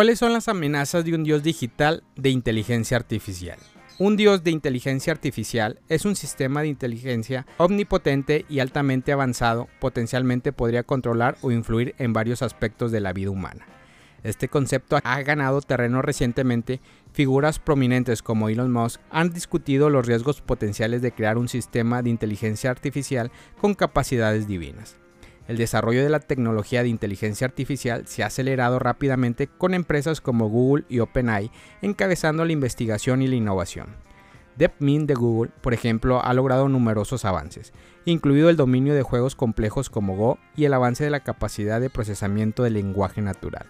¿Cuáles son las amenazas de un dios digital de inteligencia artificial? Un dios de inteligencia artificial es un sistema de inteligencia omnipotente y altamente avanzado, potencialmente podría controlar o influir en varios aspectos de la vida humana. Este concepto ha ganado terreno recientemente. Figuras prominentes como Elon Musk han discutido los riesgos potenciales de crear un sistema de inteligencia artificial con capacidades divinas. El desarrollo de la tecnología de inteligencia artificial se ha acelerado rápidamente con empresas como Google y OpenAI encabezando la investigación y la innovación. DeepMind de Google, por ejemplo, ha logrado numerosos avances, incluido el dominio de juegos complejos como Go y el avance de la capacidad de procesamiento del lenguaje natural.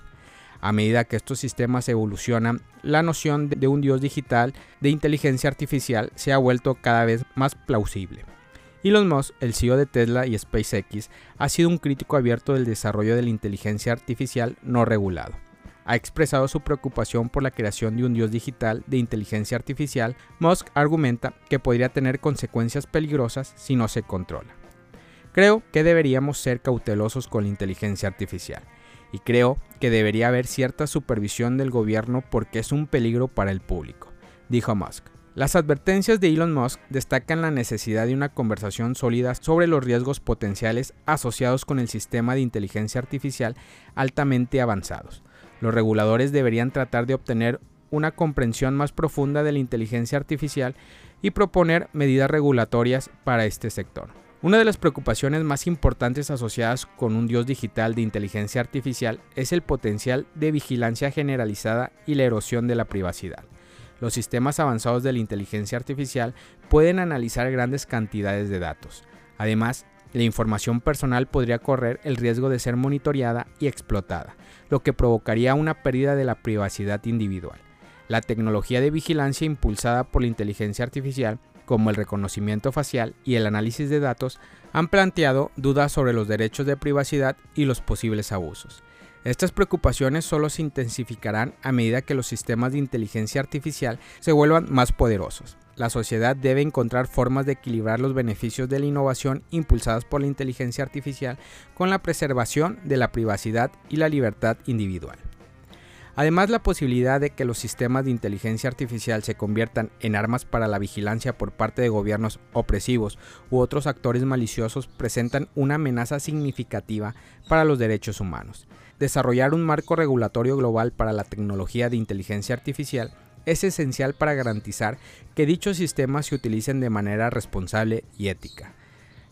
A medida que estos sistemas evolucionan, la noción de un dios digital de inteligencia artificial se ha vuelto cada vez más plausible. Elon Musk, el CEO de Tesla y SpaceX, ha sido un crítico abierto del desarrollo de la inteligencia artificial no regulado. Ha expresado su preocupación por la creación de un dios digital de inteligencia artificial. Musk argumenta que podría tener consecuencias peligrosas si no se controla. Creo que deberíamos ser cautelosos con la inteligencia artificial y creo que debería haber cierta supervisión del gobierno porque es un peligro para el público, dijo Musk. Las advertencias de Elon Musk destacan la necesidad de una conversación sólida sobre los riesgos potenciales asociados con el sistema de inteligencia artificial altamente avanzados. Los reguladores deberían tratar de obtener una comprensión más profunda de la inteligencia artificial y proponer medidas regulatorias para este sector. Una de las preocupaciones más importantes asociadas con un dios digital de inteligencia artificial es el potencial de vigilancia generalizada y la erosión de la privacidad. Los sistemas avanzados de la inteligencia artificial pueden analizar grandes cantidades de datos. Además, la información personal podría correr el riesgo de ser monitoreada y explotada, lo que provocaría una pérdida de la privacidad individual. La tecnología de vigilancia impulsada por la inteligencia artificial, como el reconocimiento facial y el análisis de datos, han planteado dudas sobre los derechos de privacidad y los posibles abusos. Estas preocupaciones solo se intensificarán a medida que los sistemas de inteligencia artificial se vuelvan más poderosos. La sociedad debe encontrar formas de equilibrar los beneficios de la innovación impulsadas por la inteligencia artificial con la preservación de la privacidad y la libertad individual. Además, la posibilidad de que los sistemas de inteligencia artificial se conviertan en armas para la vigilancia por parte de gobiernos opresivos u otros actores maliciosos presentan una amenaza significativa para los derechos humanos. Desarrollar un marco regulatorio global para la tecnología de inteligencia artificial es esencial para garantizar que dichos sistemas se utilicen de manera responsable y ética.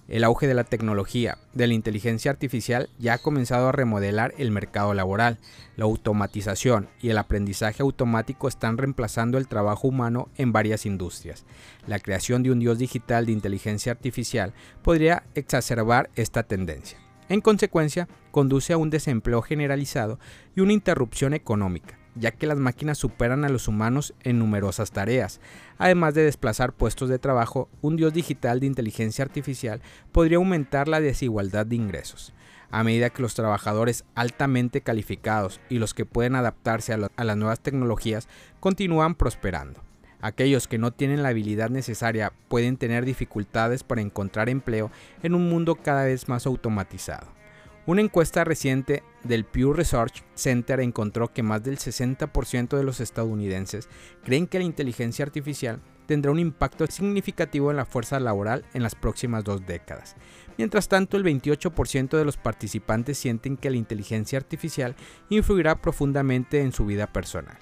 El auge de la tecnología de la inteligencia artificial ya ha comenzado a remodelar el mercado laboral. La automatización y el aprendizaje automático están reemplazando el trabajo humano en varias industrias. La creación de un dios digital de inteligencia artificial podría exacerbar esta tendencia. En consecuencia, conduce a un desempleo generalizado y una interrupción económica, ya que las máquinas superan a los humanos en numerosas tareas. Además de desplazar puestos de trabajo, un dios digital de inteligencia artificial podría aumentar la desigualdad de ingresos. A medida que los trabajadores altamente calificados y los que pueden adaptarse a, las nuevas tecnologías continúan prosperando. Aquellos que no tienen la habilidad necesaria pueden tener dificultades para encontrar empleo en un mundo cada vez más automatizado. Una encuesta reciente del Pew Research Center encontró que más del 60% de los estadounidenses creen que la inteligencia artificial tendrá un impacto significativo en la fuerza laboral en las próximas dos décadas. Mientras tanto, el 28% de los participantes sienten que la inteligencia artificial influirá profundamente en su vida personal.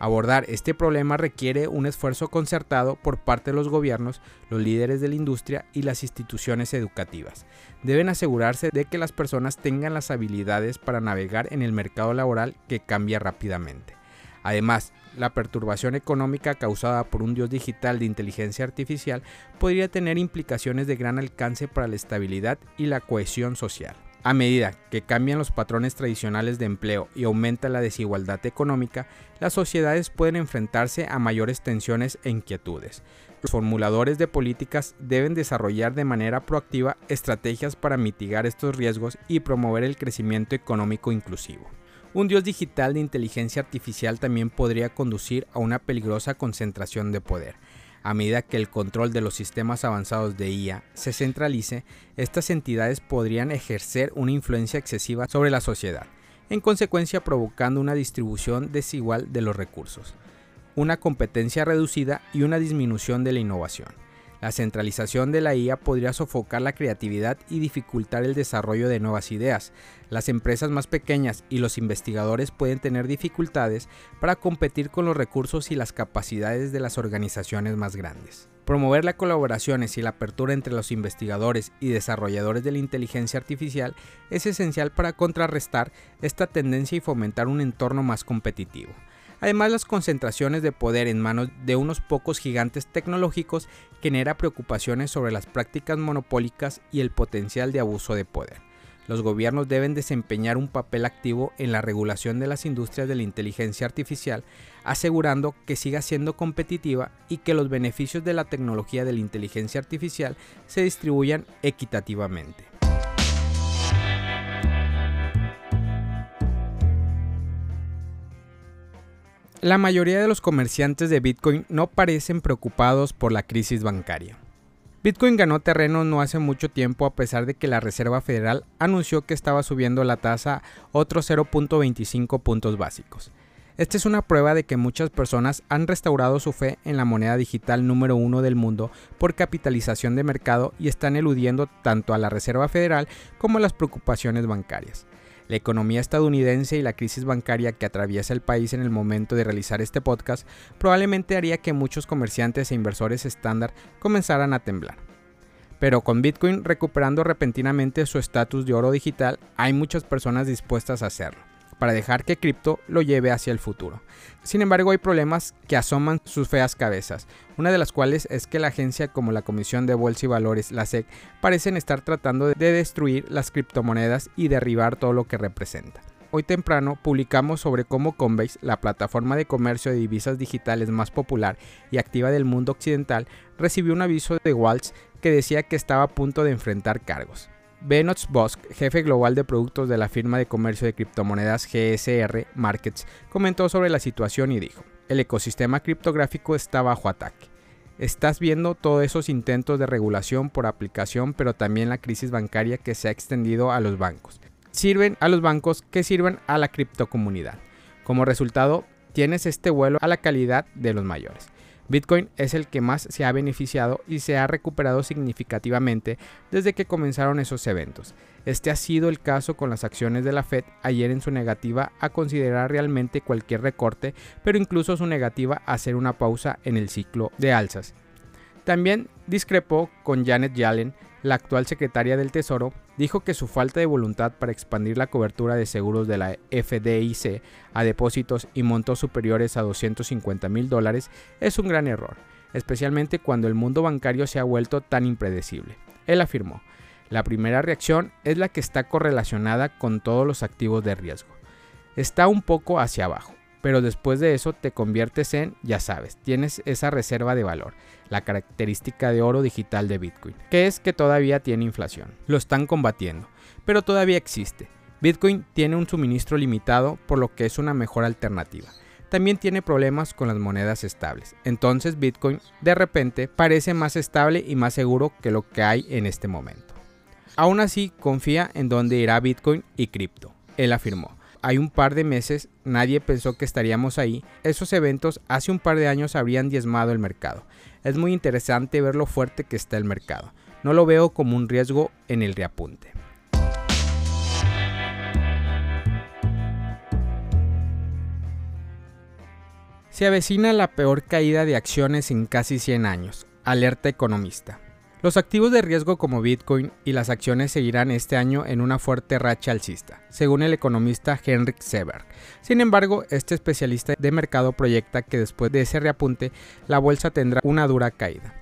Abordar este problema requiere un esfuerzo concertado por parte de los gobiernos, los líderes de la industria y las instituciones educativas. Deben asegurarse de que las personas tengan las habilidades para navegar en el mercado laboral que cambia rápidamente. Además, la perturbación económica causada por un dios digital de inteligencia artificial podría tener implicaciones de gran alcance para la estabilidad y la cohesión social. A medida que cambian los patrones tradicionales de empleo y aumenta la desigualdad económica, las sociedades pueden enfrentarse a mayores tensiones e inquietudes. Los formuladores de políticas deben desarrollar de manera proactiva estrategias para mitigar estos riesgos y promover el crecimiento económico inclusivo. Un dios digital de inteligencia artificial también podría conducir a una peligrosa concentración de poder a medida que el control de los sistemas avanzados de IA se centralice, estas entidades podrían ejercer una influencia excesiva sobre la sociedad, en consecuencia provocando una distribución desigual de los recursos, una competencia reducida y una disminución de la innovación. La centralización de la IA podría sofocar la creatividad y dificultar el desarrollo de nuevas ideas. Las empresas más pequeñas y los investigadores pueden tener dificultades para competir con los recursos y las capacidades de las organizaciones más grandes. Promover la colaboración y la apertura entre los investigadores y desarrolladores de la inteligencia artificial es esencial para contrarrestar esta tendencia y fomentar un entorno más competitivo. Además, las concentraciones de poder en manos de unos pocos gigantes tecnológicos genera preocupaciones sobre las prácticas monopólicas y el potencial de abuso de poder. Los gobiernos deben desempeñar un papel activo en la regulación de las industrias de la inteligencia artificial, asegurando que siga siendo competitiva y que los beneficios de la tecnología de la inteligencia artificial se distribuyan equitativamente. La mayoría de los comerciantes de Bitcoin no parecen preocupados por la crisis bancaria. Bitcoin ganó terreno no hace mucho tiempo a pesar de que la Reserva Federal anunció que estaba subiendo la tasa otros 0.25 puntos básicos. Esta es una prueba de que muchas personas han restaurado su fe en la moneda digital número uno del mundo por capitalización de mercado y están eludiendo tanto a la Reserva Federal como a las preocupaciones bancarias. La economía estadounidense y la crisis bancaria que atraviesa el país en el momento de realizar este podcast probablemente haría que muchos comerciantes e inversores estándar comenzaran a temblar. Pero con Bitcoin recuperando repentinamente su estatus de oro digital, hay muchas personas dispuestas a hacerlo para dejar que cripto lo lleve hacia el futuro. Sin embargo, hay problemas que asoman sus feas cabezas, una de las cuales es que la agencia como la Comisión de Bolsa y Valores, la SEC, parecen estar tratando de destruir las criptomonedas y derribar todo lo que representa. Hoy temprano publicamos sobre cómo Coinbase, la plataforma de comercio de divisas digitales más popular y activa del mundo occidental, recibió un aviso de Waltz que decía que estaba a punto de enfrentar cargos. Benots Bosk, jefe global de productos de la firma de comercio de criptomonedas GSR Markets, comentó sobre la situación y dijo, el ecosistema criptográfico está bajo ataque. Estás viendo todos esos intentos de regulación por aplicación, pero también la crisis bancaria que se ha extendido a los bancos. Sirven a los bancos que sirven a la criptocomunidad. Como resultado, tienes este vuelo a la calidad de los mayores. Bitcoin es el que más se ha beneficiado y se ha recuperado significativamente desde que comenzaron esos eventos. Este ha sido el caso con las acciones de la Fed ayer en su negativa a considerar realmente cualquier recorte, pero incluso su negativa a hacer una pausa en el ciclo de alzas. También discrepó con Janet Yellen, la actual secretaria del Tesoro, dijo que su falta de voluntad para expandir la cobertura de seguros de la FDIC a depósitos y montos superiores a 250 mil dólares es un gran error, especialmente cuando el mundo bancario se ha vuelto tan impredecible. Él afirmó, la primera reacción es la que está correlacionada con todos los activos de riesgo. Está un poco hacia abajo pero después de eso te conviertes en, ya sabes, tienes esa reserva de valor, la característica de oro digital de Bitcoin, que es que todavía tiene inflación. Lo están combatiendo, pero todavía existe. Bitcoin tiene un suministro limitado, por lo que es una mejor alternativa. También tiene problemas con las monedas estables. Entonces Bitcoin de repente parece más estable y más seguro que lo que hay en este momento. Aún así, confía en dónde irá Bitcoin y cripto. Él afirmó hay un par de meses nadie pensó que estaríamos ahí, esos eventos hace un par de años habrían diezmado el mercado. Es muy interesante ver lo fuerte que está el mercado. No lo veo como un riesgo en el reapunte. Se avecina la peor caída de acciones en casi 100 años, alerta economista. Los activos de riesgo como Bitcoin y las acciones seguirán este año en una fuerte racha alcista, según el economista Henrik Seberg. Sin embargo, este especialista de mercado proyecta que después de ese reapunte, la bolsa tendrá una dura caída.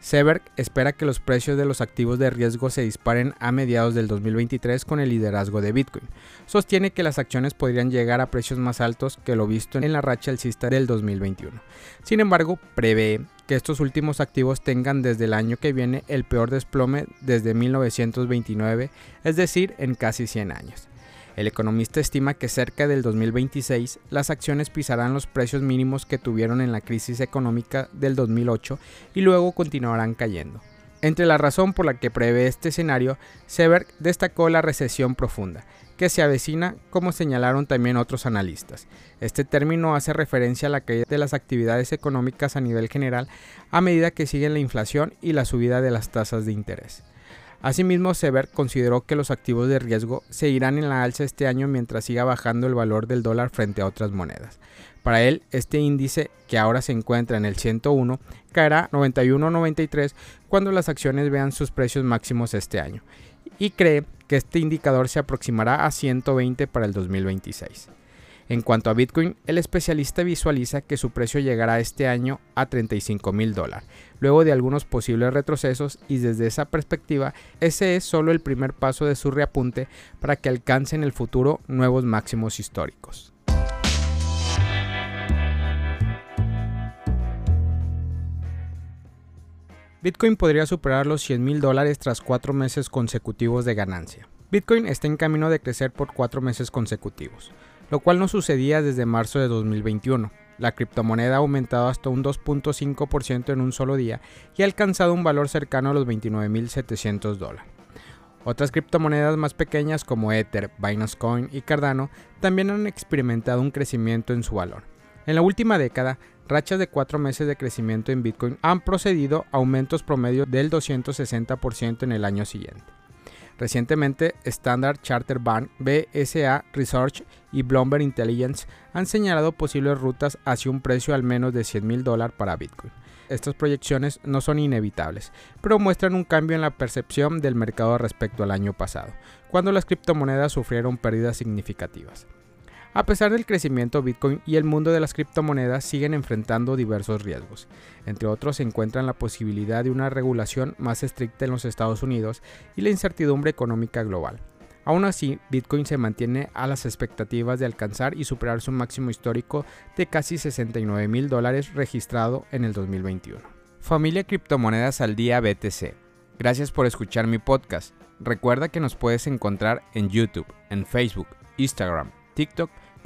Seberg espera que los precios de los activos de riesgo se disparen a mediados del 2023 con el liderazgo de Bitcoin. Sostiene que las acciones podrían llegar a precios más altos que lo visto en la racha alcista del 2021. Sin embargo, prevé que estos últimos activos tengan desde el año que viene el peor desplome desde 1929, es decir, en casi 100 años. El economista estima que cerca del 2026 las acciones pisarán los precios mínimos que tuvieron en la crisis económica del 2008 y luego continuarán cayendo. Entre la razón por la que prevé este escenario, Seberg destacó la recesión profunda, que se avecina, como señalaron también otros analistas. Este término hace referencia a la caída de las actividades económicas a nivel general a medida que sigue la inflación y la subida de las tasas de interés. Asimismo, Sever consideró que los activos de riesgo seguirán en la alza este año mientras siga bajando el valor del dólar frente a otras monedas. Para él, este índice, que ahora se encuentra en el 101, caerá 91.93 cuando las acciones vean sus precios máximos este año, y cree que este indicador se aproximará a 120 para el 2026. En cuanto a Bitcoin, el especialista visualiza que su precio llegará este año a 35 mil dólares, luego de algunos posibles retrocesos y desde esa perspectiva, ese es solo el primer paso de su reapunte para que alcance en el futuro nuevos máximos históricos. Bitcoin podría superar los 100 mil dólares tras cuatro meses consecutivos de ganancia. Bitcoin está en camino de crecer por cuatro meses consecutivos, lo cual no sucedía desde marzo de 2021. La criptomoneda ha aumentado hasta un 2.5% en un solo día y ha alcanzado un valor cercano a los 29.700 dólares. Otras criptomonedas más pequeñas como Ether, Binance Coin y Cardano también han experimentado un crecimiento en su valor. En la última década, rachas de cuatro meses de crecimiento en Bitcoin han procedido a aumentos promedio del 260% en el año siguiente. Recientemente, Standard Charter Bank, BSA Research y Bloomberg Intelligence han señalado posibles rutas hacia un precio al menos de 100 mil dólares para Bitcoin. Estas proyecciones no son inevitables, pero muestran un cambio en la percepción del mercado respecto al año pasado, cuando las criptomonedas sufrieron pérdidas significativas. A pesar del crecimiento, Bitcoin y el mundo de las criptomonedas siguen enfrentando diversos riesgos. Entre otros se encuentran la posibilidad de una regulación más estricta en los Estados Unidos y la incertidumbre económica global. Aún así, Bitcoin se mantiene a las expectativas de alcanzar y superar su máximo histórico de casi 69 mil dólares registrado en el 2021. Familia Criptomonedas al Día BTC. Gracias por escuchar mi podcast. Recuerda que nos puedes encontrar en YouTube, en Facebook, Instagram, TikTok